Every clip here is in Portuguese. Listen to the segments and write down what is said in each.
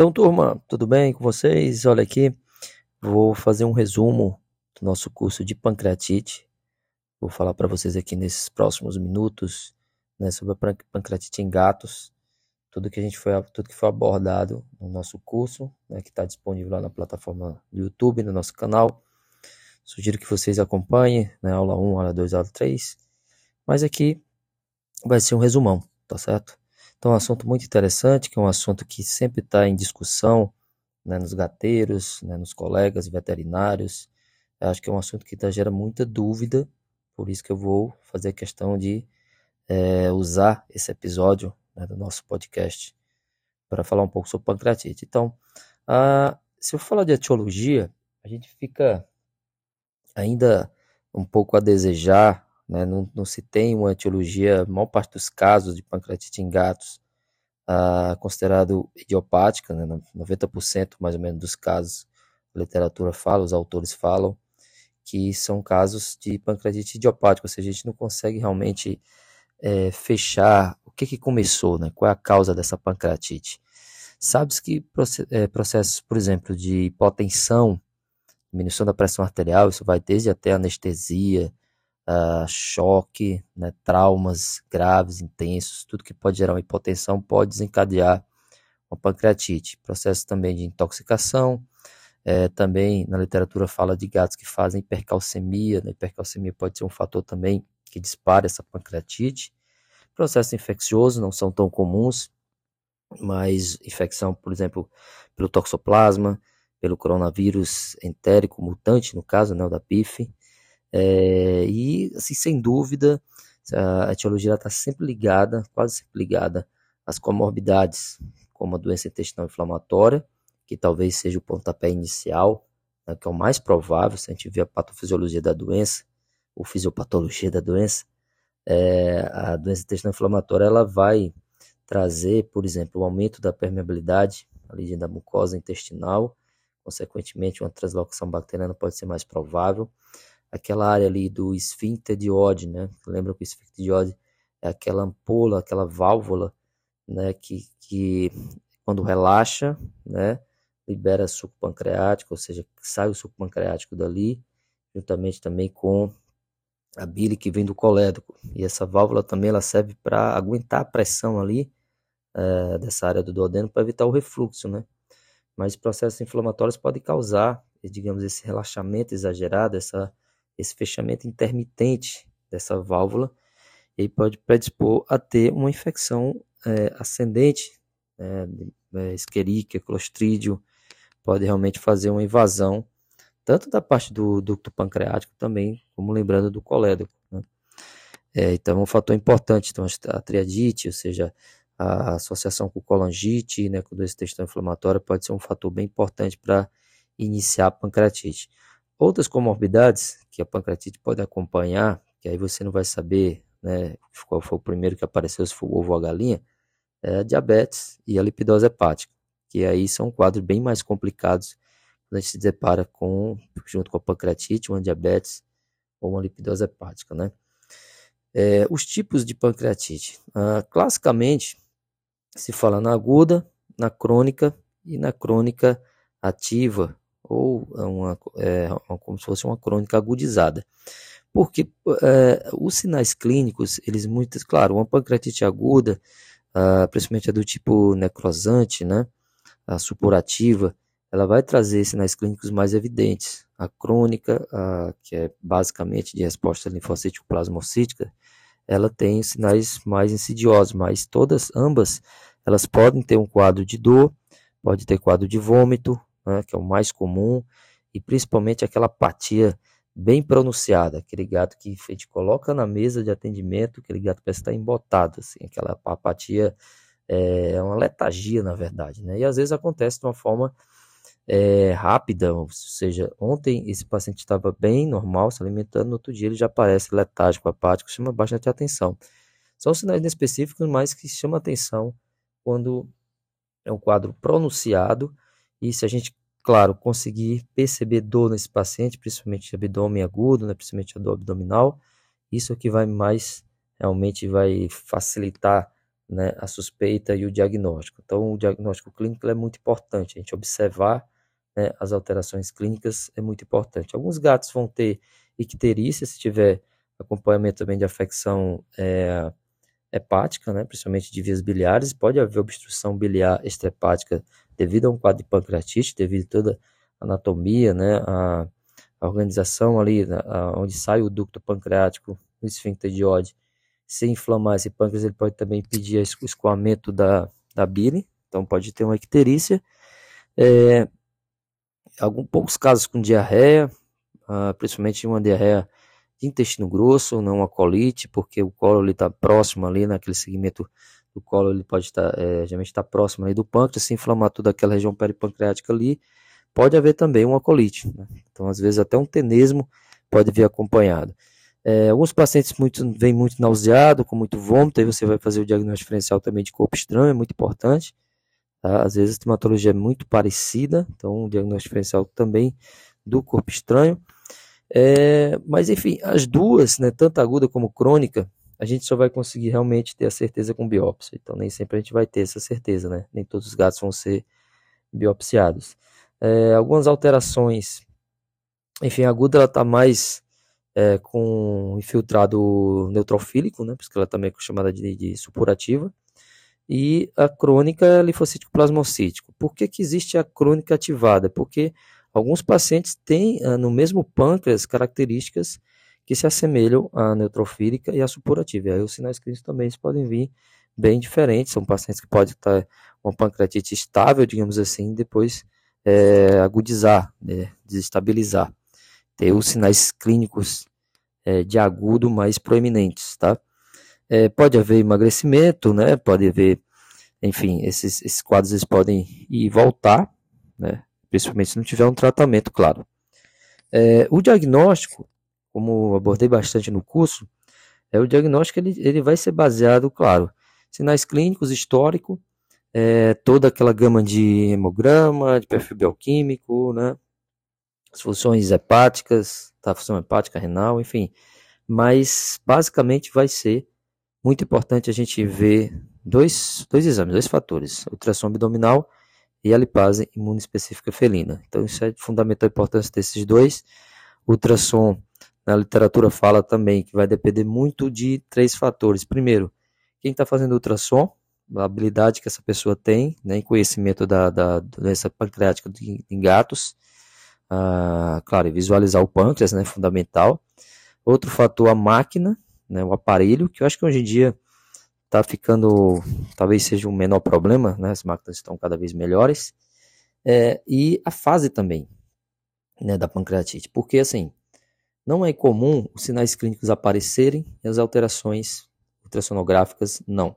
Então, turma, tudo bem com vocês? Olha aqui, vou fazer um resumo do nosso curso de pancreatite. Vou falar para vocês aqui nesses próximos minutos né, sobre a pancreatite em gatos, tudo que a gente foi, tudo que foi abordado no nosso curso, né, que está disponível lá na plataforma do YouTube, no nosso canal. Sugiro que vocês acompanhem, né, aula 1, aula 2, aula 3. Mas aqui vai ser um resumão, tá certo? Então, é um assunto muito interessante, que é um assunto que sempre está em discussão né, nos gateiros, né, nos colegas veterinários. Eu acho que é um assunto que tá, gera muita dúvida, por isso que eu vou fazer questão de é, usar esse episódio né, do nosso podcast para falar um pouco sobre pancreatite. Então, a, se eu falar de etiologia, a gente fica ainda um pouco a desejar né? Não, não, se tem uma etiologia, a maior parte dos casos de pancreatite em gatos, ah, considerado idiopática, né? 90% mais ou menos dos casos, a literatura fala, os autores falam, que são casos de pancreatite idiopática, ou seja, a gente não consegue realmente é, fechar o que, que começou, né? qual é a causa dessa pancreatite. Sabe-se que é, processos, por exemplo, de hipotensão, diminuição da pressão arterial, isso vai desde até anestesia, uh, choque, né, traumas graves, intensos, tudo que pode gerar uma hipotensão pode desencadear uma pancreatite. Processo também de intoxicação, é, também na literatura fala de gatos que fazem hipercalcemia, né? hipercalcemia pode ser um fator também que dispara essa pancreatite. Processos infecciosos não são tão comuns, mas infecção, por exemplo, pelo toxoplasma, pelo coronavírus entérico mutante, no caso, né, o da PIF, é, e, assim, sem dúvida, a etiologia está sempre ligada, quase sempre ligada, às comorbidades, como a doença intestinal inflamatória, que talvez seja o pontapé inicial, né, que é o mais provável, se a gente ver a patofisiologia da doença, ou fisiopatologia da doença, é, a doença intestinal inflamatória ela vai trazer, por exemplo, o aumento da permeabilidade ali da mucosa intestinal, consequentemente uma translocação bacteriana pode ser mais provável, aquela área ali do esfíncter de Oddi, né? Lembra que o esfíncter de Oddi é aquela ampola, aquela válvula, né? Que, que quando relaxa, né? Libera suco pancreático, ou seja, sai o suco pancreático dali, juntamente também com a bile que vem do colédoco. E essa válvula também ela serve para aguentar a pressão ali é, dessa área do duodeno para evitar o refluxo, né? Mas processos inflamatórios podem causar, digamos, esse relaxamento exagerado, essa esse fechamento intermitente dessa válvula, e pode predispor a ter uma infecção é, ascendente, é, é, Escherichia, Clostridium, pode realmente fazer uma invasão, tanto da parte do ducto pancreático também, como lembrando do colédoco. Né? É, então, é um fator importante, então, a triadite, ou seja, a associação com colangite, né, com doença intestinal inflamatória, pode ser um fator bem importante para iniciar a pancreatite. Outras comorbidades que a pancreatite pode acompanhar, que aí você não vai saber né, qual foi o primeiro que apareceu, se foi o ovo ou a galinha, é a diabetes e a lipidose hepática, que aí são quadros bem mais complicados quando a gente se depara com, junto com a pancreatite, uma diabetes ou uma lipidose hepática, né? É, os tipos de pancreatite. Ah, classicamente, se fala na aguda, na crônica e na crônica ativa ou uma, é, como se fosse uma crônica agudizada. Porque é, os sinais clínicos, eles muitas, claro, uma pancreatite aguda, ah, principalmente a do tipo necrosante, né, a supurativa, ela vai trazer sinais clínicos mais evidentes. A crônica, que é basicamente de resposta linfocítico plasmocítica, ela tem sinais mais insidiosos, mas todas, ambas, elas podem ter um quadro de dor, pode ter quadro de vômito, né, que é o mais comum, e principalmente aquela apatia bem pronunciada, aquele gato que a gente coloca na mesa de atendimento, aquele gato parece estar embotado, assim, aquela apatia é, é uma letargia, na verdade, né? E às vezes acontece de uma forma é, rápida, ou seja, ontem esse paciente estava bem normal, se alimentando, no outro dia ele já aparece letárgico, apático, chama bastante atenção. São sinais específicos, mas que chamam atenção quando é um quadro pronunciado e se a gente, claro, conseguir perceber dor nesse paciente, principalmente abdômen agudo, né, principalmente a dor abdominal, isso é que vai mais, realmente vai facilitar né, a suspeita e o diagnóstico. Então, o diagnóstico clínico é muito importante, a gente observar né, as alterações clínicas é muito importante. Alguns gatos vão ter icterícia, se tiver acompanhamento também de afecção é, hepática, né, principalmente de vias biliares, pode haver obstrução biliar extrahepática devido a um quadro de pancreatite, devido a toda a anatomia, né, a, a organização ali, né, a, onde sai o ducto pancreático, o esfíncter de Oddi, se inflamar esse pâncreas, ele pode também pedir o escoamento da, da bile, então pode ter uma icterícia. É, alguns poucos casos com diarreia, uh, principalmente uma diarreia de intestino grosso, não uma colite, porque o colo está próximo ali, naquele segmento do colo, ele pode estar, é, geralmente está próximo ali do pâncreas, se inflamar toda aquela região peripancreática ali, pode haver também uma colite. Né? Então, às vezes, até um tenesmo pode vir acompanhado. É, alguns pacientes muito, vêm muito nauseado, com muito vômito, aí você vai fazer o diagnóstico diferencial também de corpo estranho, é muito importante. Tá? Às vezes a hematologia é muito parecida, então o diagnóstico diferencial também do corpo estranho. É, mas enfim, as duas, né, tanto aguda como crônica, a gente só vai conseguir realmente ter a certeza com biópsia. Então nem sempre a gente vai ter essa certeza, né? Nem todos os gatos vão ser biopsiados. É, algumas alterações, enfim, a aguda está mais é, com infiltrado neutrofílico, né, porque ela também é chamada de, de supurativa, e a crônica é linfocítico plasmocítico. Por que, que existe a crônica ativada? Porque alguns pacientes têm ah, no mesmo pâncreas características que se assemelham à neutrofílica e à supurativa. E aí os sinais clínicos também podem vir bem diferentes. São pacientes que podem estar com pancreatite estável, digamos assim, depois é, agudizar, né, desestabilizar ter os sinais clínicos é, de agudo mais proeminentes, tá? É, pode haver emagrecimento, né? Pode haver, enfim, esses, esses quadros eles podem ir e voltar, né? Principalmente se não tiver um tratamento, claro. É, o diagnóstico, como abordei bastante no curso, é o diagnóstico ele, ele vai ser baseado, claro, sinais clínicos, histórico, é, toda aquela gama de hemograma, de perfil bioquímico, né? as funções hepáticas, tá? função hepática, renal, enfim. Mas basicamente vai ser muito importante a gente ver dois, dois exames, dois fatores: ultrassom abdominal e a lipase imunoespecífica felina. Então, isso é de fundamental importância desses dois. Ultrassom, na literatura, fala também que vai depender muito de três fatores. Primeiro, quem está fazendo ultrassom, a habilidade que essa pessoa tem, né, em conhecimento da, da doença pancreática em gatos. Ah, claro, visualizar o pâncreas, né, fundamental. Outro fator, a máquina, né, o aparelho, que eu acho que hoje em dia está ficando, talvez seja um menor problema, né, as máquinas estão cada vez melhores. É, e a fase também, né, da pancreatite, porque assim, não é comum os sinais clínicos aparecerem e as alterações ultrassonográficas não.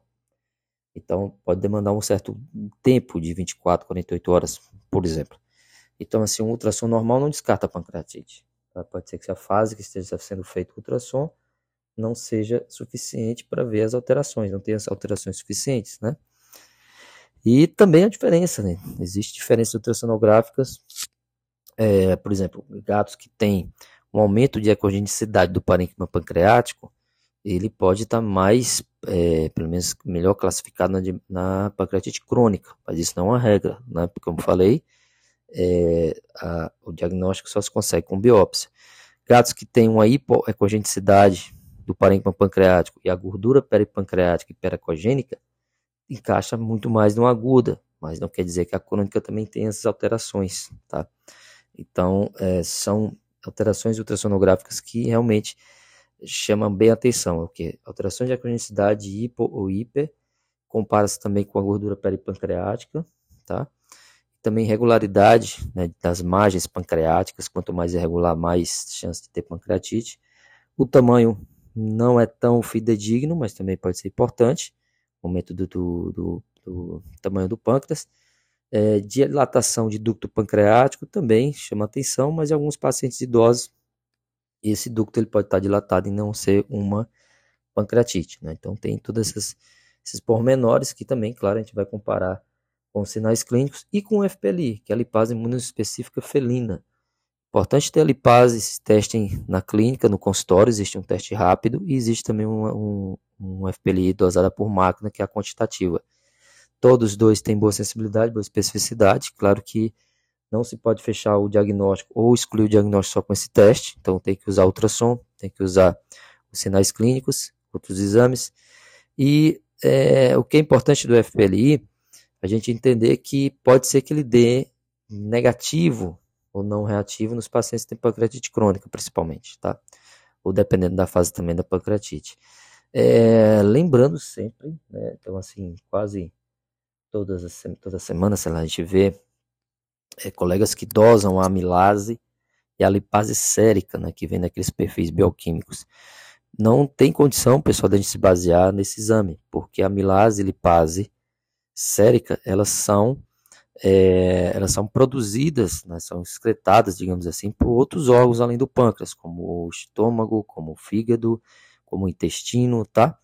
Então, pode demandar um certo tempo de 24, 48 horas, por exemplo. Então, assim, um ultrassom normal não descarta a pancreatite. Tá? Pode ser que a fase que esteja sendo feito o ultrassom não seja suficiente para ver as alterações, não tenha as alterações suficientes, né? E também a diferença, né? Existem diferenças ultrassonográficas, é, por exemplo, gatos que têm um aumento de ecogenicidade do parênquima pancreático, ele pode estar tá mais, é, pelo menos melhor classificado na, na pancreatite crônica, mas isso não é uma regra, né? Porque, como falei, é, a, o diagnóstico só se consegue com biópsia. Gatos que têm uma hipoecogenicidade do parênquima pancreático e a gordura peripancreática e peracogênica encaixa muito mais no aguda, mas não quer dizer que a crônica também tem essas alterações, tá? Então, é, são alterações ultrassonográficas que realmente chamam bem atenção, o que? Alterações de ecogenicidade hipo ou hiper, compara-se também com a gordura peripancreática, tá? também regularidade né, das margens pancreáticas, quanto mais irregular, mais chance de ter pancreatite. O tamanho não é tão fidedigno, mas também pode ser importante, aumento do, do, do, do tamanho do pâncreas. É, dilatação de ducto pancreático também chama atenção, mas em alguns pacientes idosos, esse ducto ele pode estar dilatado e não ser uma pancreatite. Né? Então tem todos esses, pormenores que também, claro, a gente vai comparar com sinais clínicos e com FPLI, que é a lipase imunoespecífica felina. Importante ter a lipase, esse teste na clínica, no consultório, existe um teste rápido e existe também um, um, um FPLI dosada por máquina, que é a quantitativa. Todos os dois têm boa sensibilidade, boa especificidade. Claro que não se pode fechar o diagnóstico ou excluir o diagnóstico só com esse teste. Então tem que usar ultrassom, tem que usar os sinais clínicos, outros exames. E é, o que é importante do FPLI, a gente entender que pode ser que ele dê negativo ou não reativo nos pacientes que têm pancreatite crônica, principalmente, tá? Ou dependendo da fase também da pancreatite. É, lembrando sempre, né, então assim, quase todas as, toda semana, sei lá, a gente vê é, colegas que dosam a amilase e a lipase sérica, né, que vem daqueles perfis bioquímicos. Não tem condição, pessoal, de a gente se basear nesse exame, porque a amilase e lipase sérica, elas são é, elas são produzidas, né, são excretadas, digamos assim, por outros órgãos além do pâncreas, como o estômago, como o fígado, como o intestino, tá?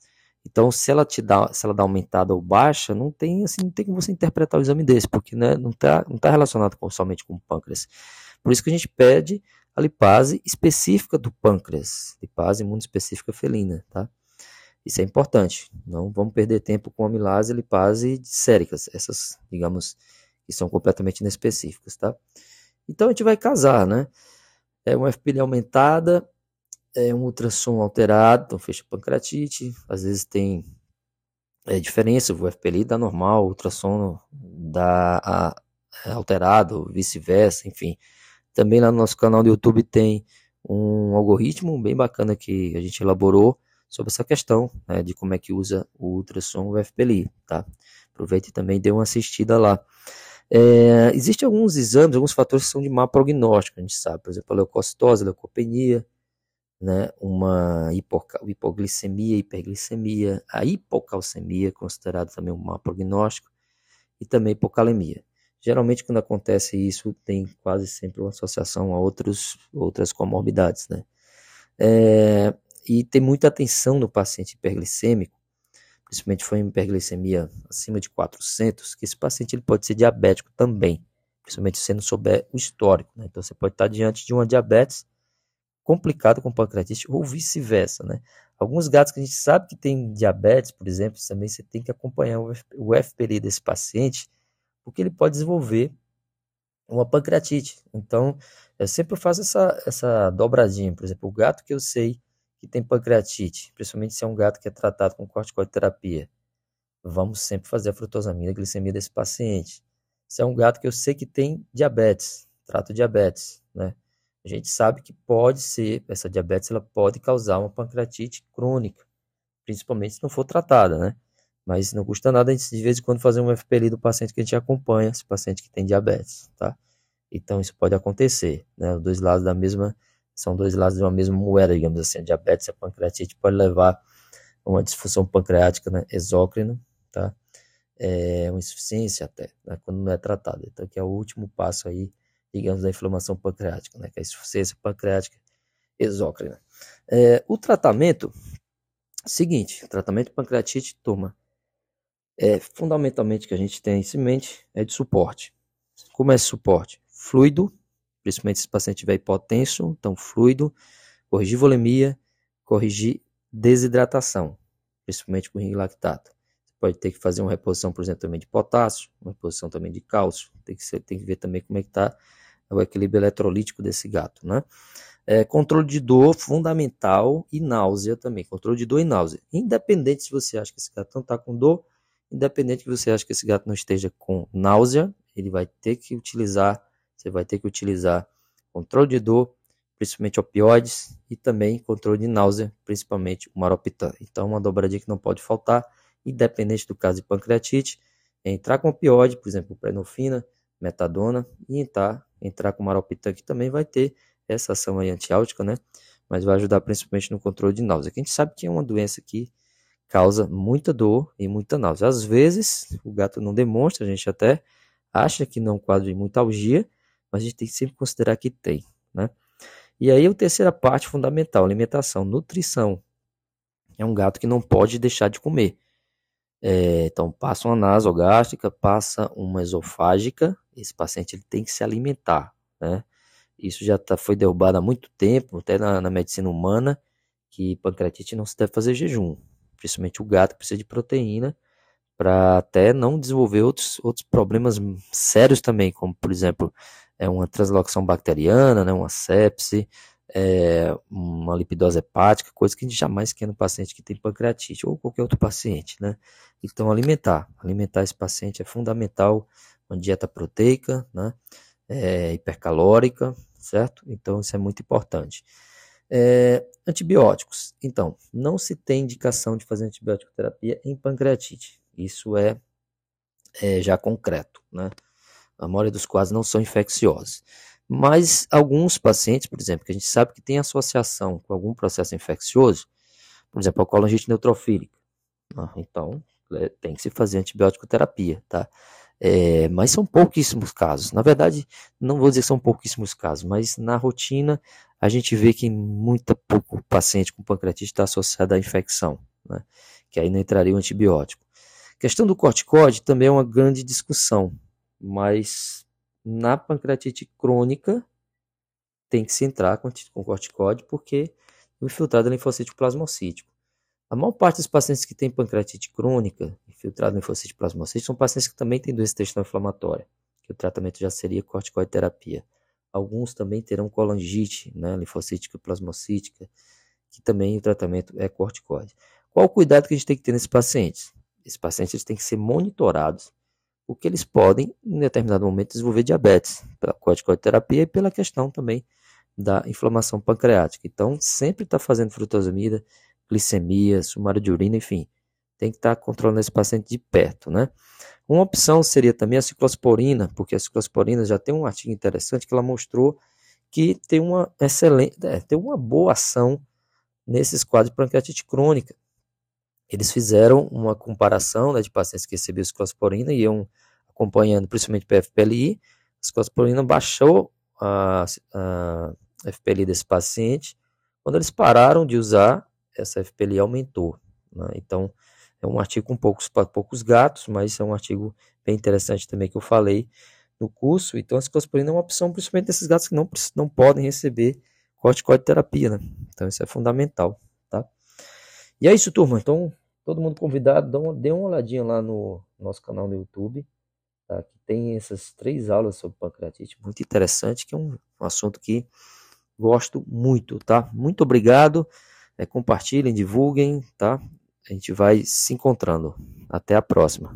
Então, se ela te dá, se ela dá aumentada ou baixa, não tem assim, não tem como você interpretar o exame desse, porque né, não está não tá relacionado com, somente com o pâncreas. Por isso que a gente pede a lipase específica do pâncreas, lipase imunoespecífica felina, tá? Isso é importante. Não vamos perder tempo com amilase e lipase séricas, essas, digamos, que são completamente inespecíficas, tá? Então a gente vai casar, né? É uma FPL aumentada, é um ultrassom alterado, então fecha pancreatite, às vezes tem é, diferença, o FPL dá normal, o ultrassom dá a, é alterado, vice-versa, enfim. Também lá no nosso canal do YouTube tem um algoritmo bem bacana que a gente elaborou sobre essa questão né, de como é que usa o ultrassom o FPLI, tá? Aproveite e também dê uma assistida lá. É, Existem alguns exames, alguns fatores que são de má prognóstico, a gente sabe, por exemplo, a leucocitose, a leucopenia, né, uma hipoglicemia, hiperglicemia, a hipocalcemia, considerado também um mau prognóstico, e também hipocalemia. Geralmente, quando acontece isso, tem quase sempre uma associação a outros, outras comorbidades, né? É, e tem muita atenção no paciente hiperglicêmico, principalmente foi hiperglicemia acima de 400, que esse paciente ele pode ser diabético também, principalmente se não souber o histórico, né? Então, você pode estar diante de uma diabetes complicado com pancreatite ou vice-versa, né? Alguns gatos que a gente sabe que tem diabetes, por exemplo, também você tem que acompanhar o FPLI desse paciente, porque ele pode desenvolver uma pancreatite. Então, eu sempre faço essa, essa dobradinha. Por exemplo, o gato que eu sei que tem pancreatite, principalmente se é um gato que é tratado com corticoterapia, vamos sempre fazer a frutosamina, a glicemia desse paciente. Se é um gato que eu sei que tem diabetes, trato diabetes, né? A gente sabe que pode ser, essa diabetes ela pode causar uma pancreatite crônica, principalmente se não for tratada, né? Mas não custa nada a gente de vez em quando fazer um FPLI do paciente que a gente acompanha, esse paciente que tem diabetes, tá? Então isso pode acontecer, né? Os dois lados da mesma, são dois lados de uma mesma moeda, digamos assim. A diabetes e a pancreatite pode levar a uma disfunção pancreática né? exócrina, tá? É uma insuficiência até, né? quando não é tratada. Então que é o último passo aí digamos, da inflamação pancreática, né, que é a insuficiência pancreática exócrina. É, o tratamento, seguinte, tratamento de pancreatite, toma, é, fundamentalmente que a gente tem em mente é de suporte. Como é esse suporte? Fluido, principalmente se o paciente tiver hipotenso, então fluido, corrigir volemia, corrigir desidratação, principalmente com ring lactato pode ter que fazer uma reposição, por exemplo, também de potássio, uma reposição também de cálcio, tem que, ser, tem que ver também como é que está o equilíbrio eletrolítico desse gato, né? É, controle de dor fundamental e náusea também, controle de dor e náusea. Independente se você acha que esse gato não está com dor, independente que você acha que esse gato não esteja com náusea, ele vai ter que utilizar, você vai ter que utilizar controle de dor, principalmente opioides, e também controle de náusea, principalmente o maropitã. Então, uma dobradinha que não pode faltar independente do caso de pancreatite, é entrar com opioide, por exemplo, prenofina, metadona, e entrar, entrar com maropitã, que também vai ter essa ação aí antiáltica, né? Mas vai ajudar principalmente no controle de náusea, que a gente sabe que é uma doença que causa muita dor e muita náusea. Às vezes, o gato não demonstra, a gente até acha que não é um quadro de muita algia, mas a gente tem que sempre considerar que tem, né? E aí a terceira parte fundamental, alimentação, nutrição. É um gato que não pode deixar de comer. É, então, passa uma nasogástrica, passa uma esofágica, esse paciente ele tem que se alimentar, né? Isso já tá, foi derrubado há muito tempo, até na, na medicina humana, que pancreatite não se deve fazer jejum. Principalmente o gato precisa de proteína para até não desenvolver outros, outros problemas sérios também, como por exemplo é uma translocação bacteriana, né, uma sepse, é, uma lipidose hepática, coisa que a gente jamais quer no paciente que tem pancreatite ou qualquer outro paciente, né? Então alimentar, alimentar esse paciente é fundamental, uma dieta proteica, né? É, hipercalórica, certo? Então isso é muito importante. É, antibióticos. Então, não se tem indicação de fazer antibiótico terapia em pancreatite. Isso é, é já concreto, né? A maioria dos quadros não são infecciosos. Mas alguns pacientes, por exemplo, que a gente sabe que tem associação com algum processo infeccioso, por exemplo, a colangite neutrofílica. Ah, então, é, tem que se fazer antibiótico terapia, tá? É, mas são pouquíssimos casos. Na verdade, não vou dizer que são pouquíssimos casos, mas na rotina a gente vê que muito pouco paciente com pancreatite está associado à infecção, né? que aí não entraria o antibiótico. A questão do corticóide também é uma grande discussão, mas na pancreatite crônica tem que se entrar com, com corticóide porque o infiltrado é linfocítico plasmocítico. A maior parte dos pacientes que têm pancreatite crônica, infiltrado linfocítico plasmocítico, são pacientes que também têm doença intestinal inflamatória, que o tratamento já seria corticoide terapia. Alguns também terão colangite, né, linfocítica plasmocítica, que também o tratamento é corticoide. Qual o cuidado que a gente tem que ter nesses pacientes? Esses pacientes têm que ser monitorados, porque eles podem, em determinado momento, desenvolver diabetes, pela corticoide terapia e pela questão também da inflamação pancreática. Então, sempre está fazendo frutosomida, glicemia, sumário de urina, enfim, tem que estar tá controlando esse paciente de perto, né? Uma opção seria também a ciclosporina, porque a ciclosporina já tem um artigo interessante que ela mostrou que tem uma excelente, é, tem uma boa ação nesses quadros de pancreatite crônica. Eles fizeram uma comparação né, de pacientes que recebiam ciclosporina e iam acompanhando principalmente PFPLI. A ciclosporina baixou a, a FPLI desse paciente. Quando eles pararam de usar, essa FPLI aumentou. Né? Então, é um artigo com poucos, poucos gatos, mas é um artigo bem interessante também que eu falei no curso. Então, a ciclosporina é uma opção, principalmente nesses gatos que não, não podem receber corticoide terapia, né? Então, isso é fundamental, tá? E é isso, turma. Então, todo mundo convidado, dê uma olhadinha lá no nosso canal no YouTube, tá? Que tem essas três aulas sobre pancreatite, muito interessante, que é um, um assunto que gosto muito, tá? Muito obrigado. É, compartilhem, divulguem, tá? A gente vai se encontrando. Até a próxima.